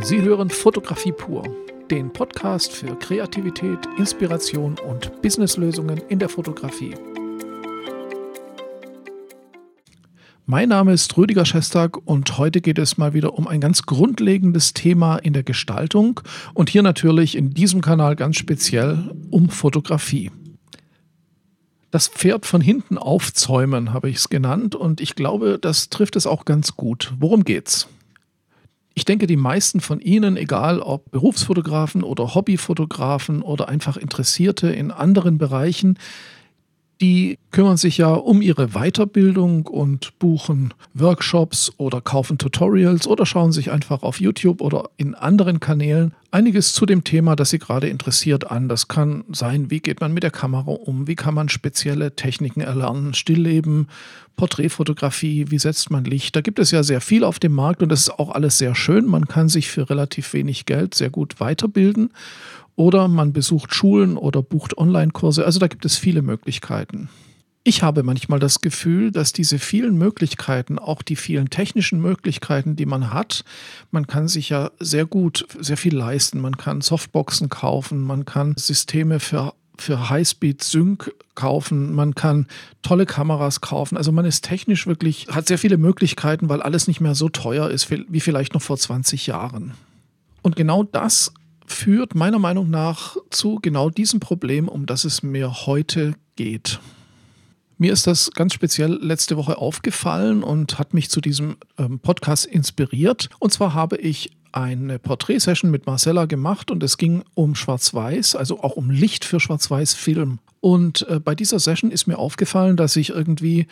Sie hören Fotografie pur, den Podcast für Kreativität, Inspiration und Businesslösungen in der Fotografie. Mein Name ist Rüdiger Schestag und heute geht es mal wieder um ein ganz grundlegendes Thema in der Gestaltung und hier natürlich in diesem Kanal ganz speziell um Fotografie. Das Pferd von hinten aufzäumen habe ich es genannt und ich glaube, das trifft es auch ganz gut. Worum geht's? Ich denke, die meisten von Ihnen, egal ob Berufsfotografen oder Hobbyfotografen oder einfach Interessierte in anderen Bereichen, die kümmern sich ja um ihre Weiterbildung und buchen Workshops oder kaufen Tutorials oder schauen sich einfach auf YouTube oder in anderen Kanälen einiges zu dem Thema, das sie gerade interessiert, an. Das kann sein, wie geht man mit der Kamera um, wie kann man spezielle Techniken erlernen, Stillleben, Porträtfotografie, wie setzt man Licht. Da gibt es ja sehr viel auf dem Markt und das ist auch alles sehr schön. Man kann sich für relativ wenig Geld sehr gut weiterbilden oder man besucht Schulen oder bucht Online-Kurse. Also da gibt es viele Möglichkeiten. Ich habe manchmal das Gefühl, dass diese vielen Möglichkeiten, auch die vielen technischen Möglichkeiten, die man hat, man kann sich ja sehr gut, sehr viel leisten. Man kann Softboxen kaufen, man kann Systeme für für Highspeed-Sync kaufen, man kann tolle Kameras kaufen. Also man ist technisch wirklich, hat sehr viele Möglichkeiten, weil alles nicht mehr so teuer ist wie vielleicht noch vor 20 Jahren. Und genau das führt meiner Meinung nach zu genau diesem Problem, um das es mir heute geht. Mir ist das ganz speziell letzte Woche aufgefallen und hat mich zu diesem ähm, Podcast inspiriert. Und zwar habe ich eine Porträtsession mit Marcella gemacht und es ging um Schwarz-Weiß, also auch um Licht für Schwarz-Weiß-Film. Und äh, bei dieser Session ist mir aufgefallen, dass ich irgendwie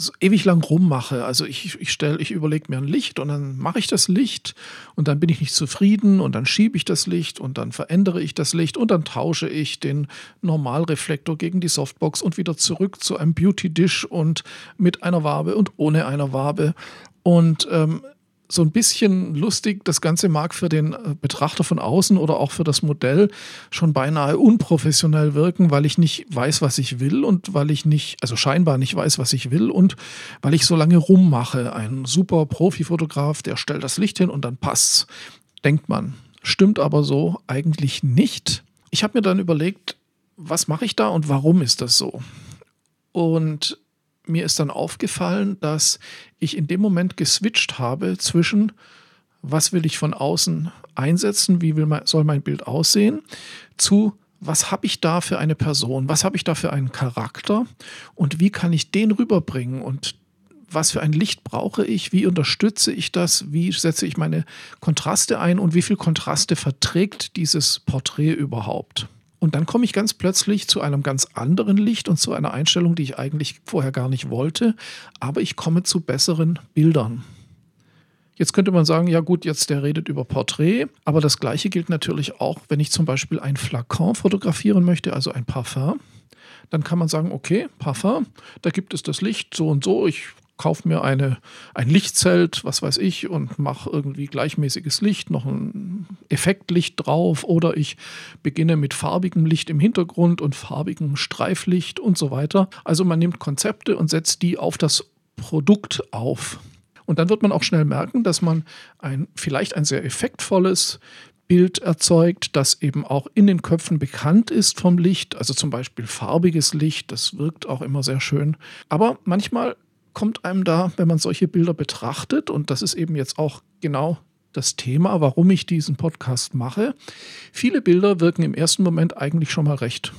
so ewig lang rummache. Also ich, ich stelle, ich überlege mir ein Licht und dann mache ich das Licht und dann bin ich nicht zufrieden und dann schiebe ich das Licht und dann verändere ich das Licht und dann tausche ich den Normalreflektor gegen die Softbox und wieder zurück zu einem Beauty Dish und mit einer Wabe und ohne einer Wabe. Und ähm, so ein bisschen lustig. Das Ganze mag für den äh, Betrachter von außen oder auch für das Modell schon beinahe unprofessionell wirken, weil ich nicht weiß, was ich will und weil ich nicht, also scheinbar nicht weiß, was ich will und weil ich so lange rummache. Ein super Profifotograf, der stellt das Licht hin und dann passt's, denkt man. Stimmt aber so eigentlich nicht. Ich habe mir dann überlegt, was mache ich da und warum ist das so? Und mir ist dann aufgefallen, dass ich in dem Moment geswitcht habe zwischen, was will ich von außen einsetzen, wie mein, soll mein Bild aussehen, zu, was habe ich da für eine Person, was habe ich da für einen Charakter und wie kann ich den rüberbringen und was für ein Licht brauche ich, wie unterstütze ich das, wie setze ich meine Kontraste ein und wie viel Kontraste verträgt dieses Porträt überhaupt. Und dann komme ich ganz plötzlich zu einem ganz anderen Licht und zu einer Einstellung, die ich eigentlich vorher gar nicht wollte, aber ich komme zu besseren Bildern. Jetzt könnte man sagen, ja gut, jetzt der redet über Porträt, aber das gleiche gilt natürlich auch, wenn ich zum Beispiel ein Flakon fotografieren möchte, also ein Parfum. Dann kann man sagen, okay, Parfum, da gibt es das Licht so und so, ich kaufe mir eine, ein Lichtzelt, was weiß ich, und mache irgendwie gleichmäßiges Licht, noch ein Effektlicht drauf oder ich beginne mit farbigem Licht im Hintergrund und farbigem Streiflicht und so weiter. Also man nimmt Konzepte und setzt die auf das Produkt auf. Und dann wird man auch schnell merken, dass man ein vielleicht ein sehr effektvolles Bild erzeugt, das eben auch in den Köpfen bekannt ist vom Licht, also zum Beispiel farbiges Licht, das wirkt auch immer sehr schön. Aber manchmal kommt einem da, wenn man solche Bilder betrachtet, und das ist eben jetzt auch genau das Thema, warum ich diesen Podcast mache. Viele Bilder wirken im ersten Moment eigentlich schon mal recht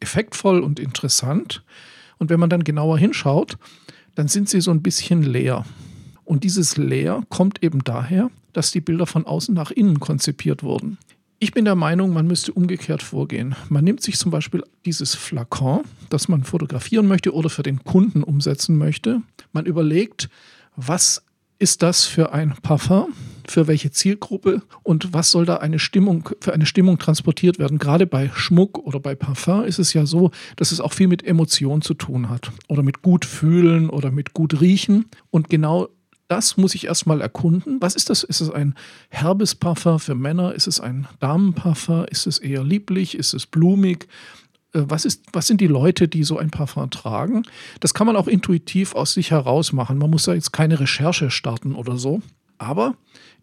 effektvoll und interessant. Und wenn man dann genauer hinschaut, dann sind sie so ein bisschen leer. Und dieses Leer kommt eben daher, dass die Bilder von außen nach innen konzipiert wurden. Ich bin der Meinung, man müsste umgekehrt vorgehen. Man nimmt sich zum Beispiel dieses Flakon, das man fotografieren möchte oder für den Kunden umsetzen möchte. Man überlegt, was ist das für ein Parfum, für welche Zielgruppe und was soll da eine Stimmung, für eine Stimmung transportiert werden. Gerade bei Schmuck oder bei Parfum ist es ja so, dass es auch viel mit Emotionen zu tun hat oder mit gut fühlen oder mit gut riechen. Und genau das muss ich erstmal erkunden. Was ist das? Ist es ein herbes Parfum für Männer? Ist es ein Damenparfum? Ist es eher lieblich? Ist es blumig? Äh, was, ist, was sind die Leute, die so ein Parfum tragen? Das kann man auch intuitiv aus sich heraus machen. Man muss da jetzt keine Recherche starten oder so. Aber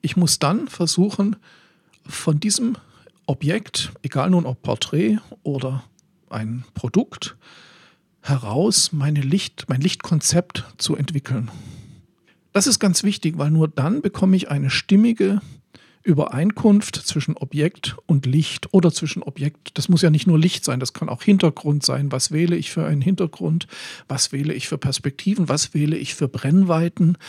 ich muss dann versuchen, von diesem Objekt, egal nun ob Porträt oder ein Produkt, heraus meine Licht, mein Lichtkonzept zu entwickeln. Das ist ganz wichtig, weil nur dann bekomme ich eine stimmige Übereinkunft zwischen Objekt und Licht oder zwischen Objekt. Das muss ja nicht nur Licht sein, das kann auch Hintergrund sein. Was wähle ich für einen Hintergrund? Was wähle ich für Perspektiven? Was wähle ich für Brennweiten?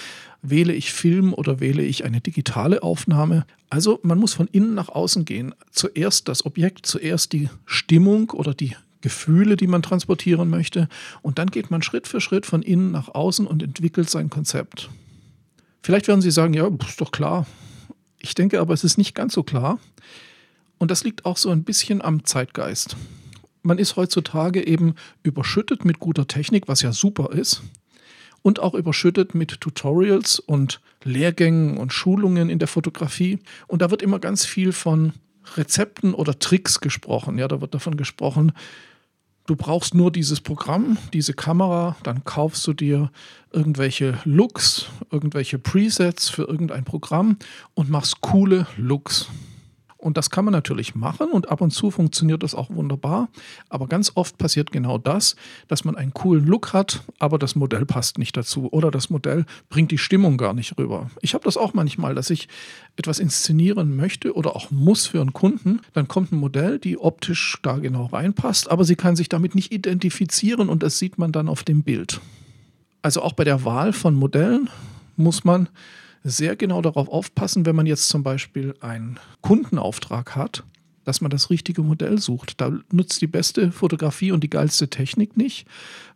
Wähle ich Film oder wähle ich eine digitale Aufnahme? Also man muss von innen nach außen gehen. Zuerst das Objekt, zuerst die Stimmung oder die Gefühle, die man transportieren möchte. Und dann geht man Schritt für Schritt von innen nach außen und entwickelt sein Konzept. Vielleicht werden Sie sagen, ja, ist doch klar, ich denke aber, es ist nicht ganz so klar. Und das liegt auch so ein bisschen am Zeitgeist. Man ist heutzutage eben überschüttet mit guter Technik, was ja super ist. Und auch überschüttet mit Tutorials und Lehrgängen und Schulungen in der Fotografie. Und da wird immer ganz viel von Rezepten oder Tricks gesprochen. Ja, da wird davon gesprochen, Du brauchst nur dieses Programm, diese Kamera, dann kaufst du dir irgendwelche Looks, irgendwelche Presets für irgendein Programm und machst coole Looks. Und das kann man natürlich machen und ab und zu funktioniert das auch wunderbar. Aber ganz oft passiert genau das, dass man einen coolen Look hat, aber das Modell passt nicht dazu oder das Modell bringt die Stimmung gar nicht rüber. Ich habe das auch manchmal, dass ich etwas inszenieren möchte oder auch muss für einen Kunden. Dann kommt ein Modell, die optisch da genau reinpasst, aber sie kann sich damit nicht identifizieren und das sieht man dann auf dem Bild. Also auch bei der Wahl von Modellen muss man sehr genau darauf aufpassen, wenn man jetzt zum Beispiel einen Kundenauftrag hat, dass man das richtige Modell sucht. Da nutzt die beste Fotografie und die geilste Technik nicht,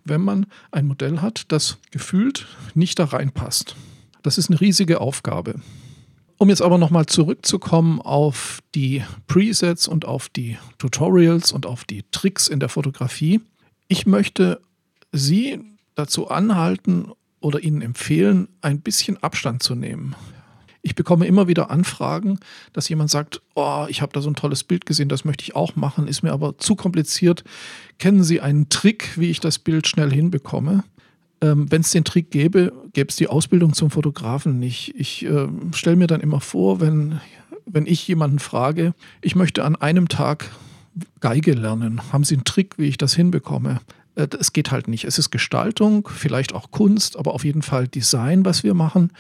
wenn man ein Modell hat, das gefühlt nicht da reinpasst. Das ist eine riesige Aufgabe. Um jetzt aber nochmal zurückzukommen auf die Presets und auf die Tutorials und auf die Tricks in der Fotografie. Ich möchte Sie dazu anhalten oder Ihnen empfehlen, ein bisschen Abstand zu nehmen. Ich bekomme immer wieder Anfragen, dass jemand sagt, oh, ich habe da so ein tolles Bild gesehen, das möchte ich auch machen, ist mir aber zu kompliziert. Kennen Sie einen Trick, wie ich das Bild schnell hinbekomme? Ähm, Wenn es den Trick gäbe, gäbe es die Ausbildung zum Fotografen nicht. Ich äh, stelle mir dann immer vor, wenn, wenn ich jemanden frage, ich möchte an einem Tag Geige lernen, haben Sie einen Trick, wie ich das hinbekomme? Äh, es geht halt nicht. Es ist Gestaltung, vielleicht auch Kunst, aber auf jeden Fall Design, was wir machen.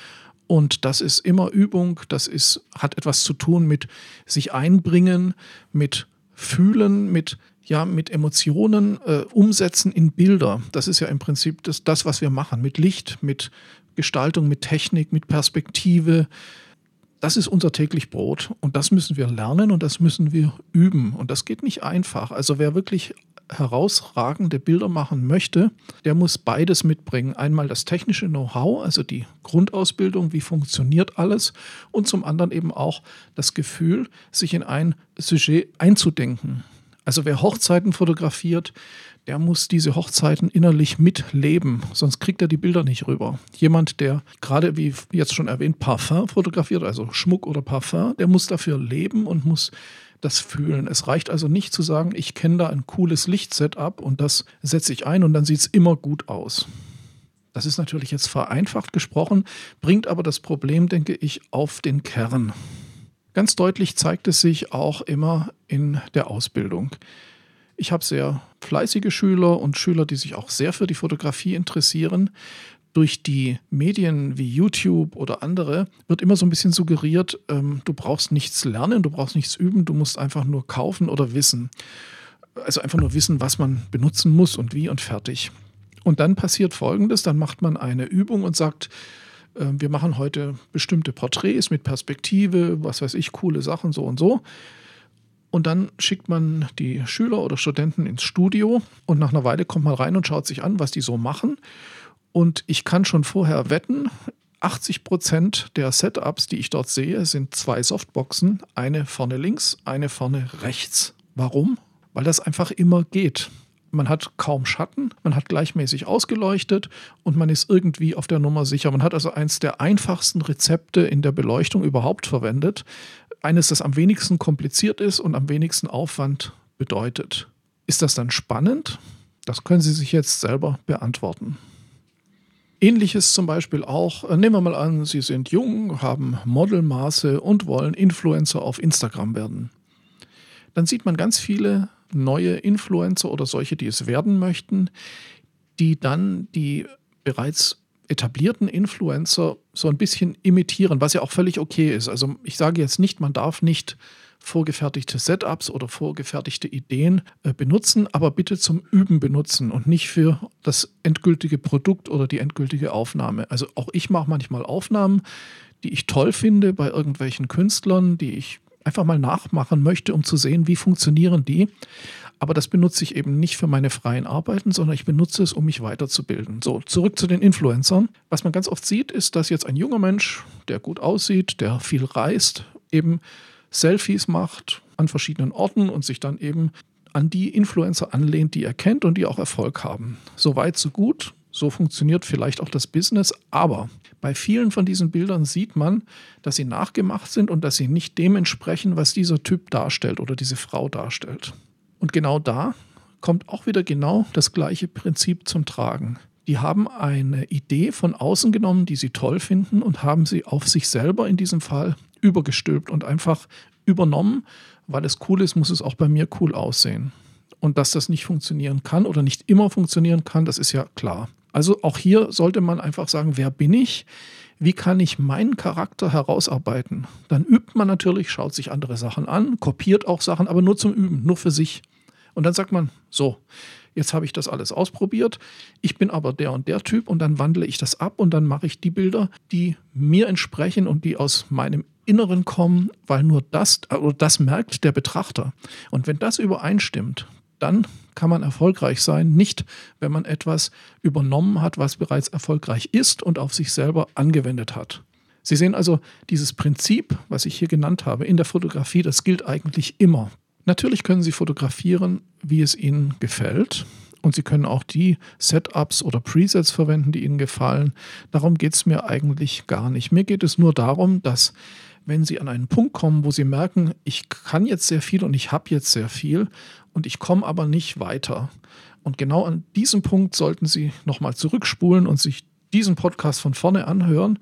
Und das ist immer Übung, das ist, hat etwas zu tun mit sich einbringen, mit fühlen, mit, ja, mit Emotionen äh, umsetzen in Bilder. Das ist ja im Prinzip das, das, was wir machen, mit Licht, mit Gestaltung, mit Technik, mit Perspektive. Das ist unser täglich Brot und das müssen wir lernen und das müssen wir üben. Und das geht nicht einfach. Also wer wirklich herausragende Bilder machen möchte, der muss beides mitbringen. Einmal das technische Know-how, also die Grundausbildung, wie funktioniert alles, und zum anderen eben auch das Gefühl, sich in ein Sujet einzudenken. Also wer Hochzeiten fotografiert, der muss diese Hochzeiten innerlich mitleben, sonst kriegt er die Bilder nicht rüber. Jemand, der gerade wie jetzt schon erwähnt Parfum fotografiert, also Schmuck oder Parfum, der muss dafür leben und muss das fühlen. Es reicht also nicht zu sagen, ich kenne da ein cooles Lichtsetup und das setze ich ein und dann sieht es immer gut aus. Das ist natürlich jetzt vereinfacht gesprochen, bringt aber das Problem, denke ich, auf den Kern. Ganz deutlich zeigt es sich auch immer in der Ausbildung. Ich habe sehr fleißige Schüler und Schüler, die sich auch sehr für die Fotografie interessieren. Durch die Medien wie YouTube oder andere wird immer so ein bisschen suggeriert, ähm, du brauchst nichts lernen, du brauchst nichts üben, du musst einfach nur kaufen oder wissen. Also einfach nur wissen, was man benutzen muss und wie und fertig. Und dann passiert Folgendes, dann macht man eine Übung und sagt, äh, wir machen heute bestimmte Porträts mit Perspektive, was weiß ich, coole Sachen, so und so. Und dann schickt man die Schüler oder Studenten ins Studio und nach einer Weile kommt man rein und schaut sich an, was die so machen. Und ich kann schon vorher wetten, 80 Prozent der Setups, die ich dort sehe, sind zwei Softboxen, eine vorne links, eine vorne rechts. Warum? Weil das einfach immer geht. Man hat kaum Schatten, man hat gleichmäßig ausgeleuchtet und man ist irgendwie auf der Nummer sicher. Man hat also eins der einfachsten Rezepte in der Beleuchtung überhaupt verwendet, eines, das am wenigsten kompliziert ist und am wenigsten Aufwand bedeutet. Ist das dann spannend? Das können Sie sich jetzt selber beantworten. Ähnliches zum Beispiel auch, äh, nehmen wir mal an, Sie sind jung, haben Modelmaße und wollen Influencer auf Instagram werden. Dann sieht man ganz viele neue Influencer oder solche, die es werden möchten, die dann die bereits etablierten Influencer so ein bisschen imitieren, was ja auch völlig okay ist. Also ich sage jetzt nicht, man darf nicht vorgefertigte Setups oder vorgefertigte Ideen äh, benutzen, aber bitte zum Üben benutzen und nicht für das endgültige Produkt oder die endgültige Aufnahme. Also auch ich mache manchmal Aufnahmen, die ich toll finde bei irgendwelchen Künstlern, die ich einfach mal nachmachen möchte, um zu sehen, wie funktionieren die. Aber das benutze ich eben nicht für meine freien Arbeiten, sondern ich benutze es, um mich weiterzubilden. So, zurück zu den Influencern. Was man ganz oft sieht, ist, dass jetzt ein junger Mensch, der gut aussieht, der viel reist, eben Selfies macht an verschiedenen Orten und sich dann eben an die Influencer anlehnt, die er kennt und die auch Erfolg haben. So weit, so gut. So funktioniert vielleicht auch das Business, aber bei vielen von diesen Bildern sieht man, dass sie nachgemacht sind und dass sie nicht dem entsprechen, was dieser Typ darstellt oder diese Frau darstellt. Und genau da kommt auch wieder genau das gleiche Prinzip zum Tragen. Die haben eine Idee von außen genommen, die sie toll finden und haben sie auf sich selber in diesem Fall übergestülpt und einfach übernommen. Weil es cool ist, muss es auch bei mir cool aussehen. Und dass das nicht funktionieren kann oder nicht immer funktionieren kann, das ist ja klar. Also auch hier sollte man einfach sagen, wer bin ich? Wie kann ich meinen Charakter herausarbeiten? Dann übt man natürlich, schaut sich andere Sachen an, kopiert auch Sachen, aber nur zum Üben, nur für sich. Und dann sagt man, so, jetzt habe ich das alles ausprobiert, ich bin aber der und der Typ und dann wandle ich das ab und dann mache ich die Bilder, die mir entsprechen und die aus meinem Inneren kommen, weil nur das, oder das merkt der Betrachter. Und wenn das übereinstimmt, dann kann man erfolgreich sein, nicht wenn man etwas übernommen hat, was bereits erfolgreich ist und auf sich selber angewendet hat. Sie sehen also, dieses Prinzip, was ich hier genannt habe, in der Fotografie, das gilt eigentlich immer. Natürlich können Sie fotografieren, wie es Ihnen gefällt. Und Sie können auch die Setups oder Presets verwenden, die Ihnen gefallen. Darum geht es mir eigentlich gar nicht. Mir geht es nur darum, dass wenn Sie an einen Punkt kommen, wo Sie merken, ich kann jetzt sehr viel und ich habe jetzt sehr viel und ich komme aber nicht weiter. Und genau an diesem Punkt sollten Sie nochmal zurückspulen und sich diesen Podcast von vorne anhören,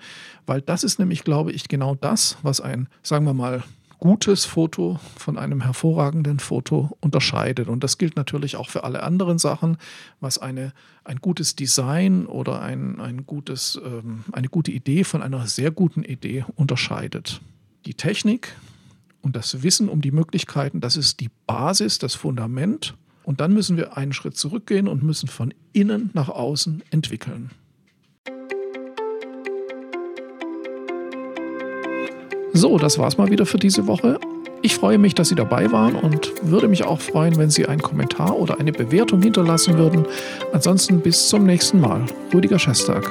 weil das ist nämlich, glaube ich, genau das, was ein, sagen wir mal, gutes Foto von einem hervorragenden Foto unterscheidet. Und das gilt natürlich auch für alle anderen Sachen, was eine, ein gutes Design oder ein, ein gutes, ähm, eine gute Idee von einer sehr guten Idee unterscheidet. Die Technik und das Wissen um die Möglichkeiten, das ist die Basis, das Fundament. Und dann müssen wir einen Schritt zurückgehen und müssen von innen nach außen entwickeln. So, das war's mal wieder für diese Woche. Ich freue mich, dass Sie dabei waren und würde mich auch freuen, wenn Sie einen Kommentar oder eine Bewertung hinterlassen würden. Ansonsten bis zum nächsten Mal. Rüdiger Schestag.